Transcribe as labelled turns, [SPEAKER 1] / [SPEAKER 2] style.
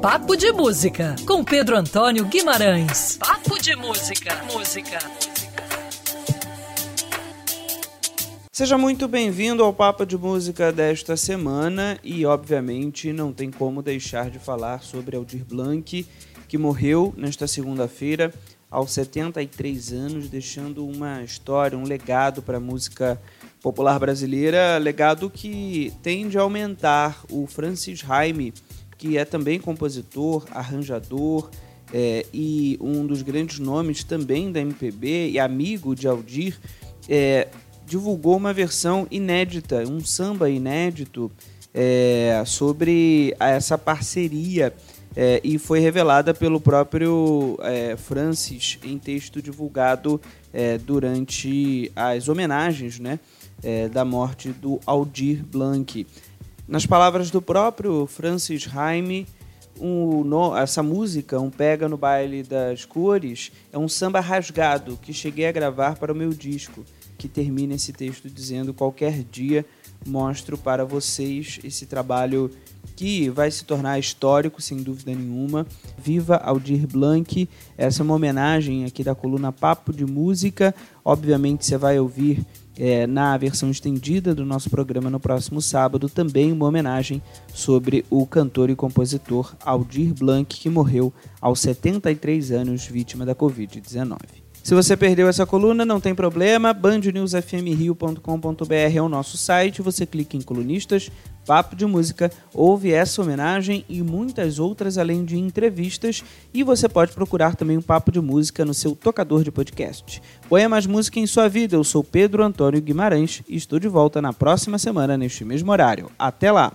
[SPEAKER 1] Papo de Música, com Pedro Antônio Guimarães. Papo de Música. Música.
[SPEAKER 2] Seja muito bem-vindo ao Papo de Música desta semana e, obviamente, não tem como deixar de falar sobre Aldir Blanc, que morreu nesta segunda-feira aos 73 anos, deixando uma história, um legado para a música popular brasileira, legado que tende a aumentar. O Francis Jaime, que é também compositor, arranjador é, e um dos grandes nomes também da MPB e amigo de Aldir, é, divulgou uma versão inédita, um samba inédito é, sobre essa parceria é, e foi revelada pelo próprio é, Francis em texto divulgado é, durante as homenagens né, é, da morte do Aldir Blanc. Nas palavras do próprio Francis Jaime, um, no, essa música, um Pega no Baile das Cores, é um samba rasgado que cheguei a gravar para o meu disco que termina esse texto dizendo: qualquer dia mostro para vocês esse trabalho que vai se tornar histórico, sem dúvida nenhuma. Viva Aldir Blanc! Essa é uma homenagem aqui da coluna Papo de Música. Obviamente você vai ouvir é, na versão estendida do nosso programa no próximo sábado também uma homenagem sobre o cantor e compositor Aldir Blanc, que morreu aos 73 anos, vítima da Covid-19. Se você perdeu essa coluna, não tem problema. bandnewsfmrio.com.br é o nosso site. Você clica em colunistas, papo de música, ouve essa homenagem e muitas outras além de entrevistas. E você pode procurar também um papo de música no seu tocador de podcast. Põe mais música em sua vida. Eu sou Pedro Antônio Guimarães e estou de volta na próxima semana neste mesmo horário. Até lá!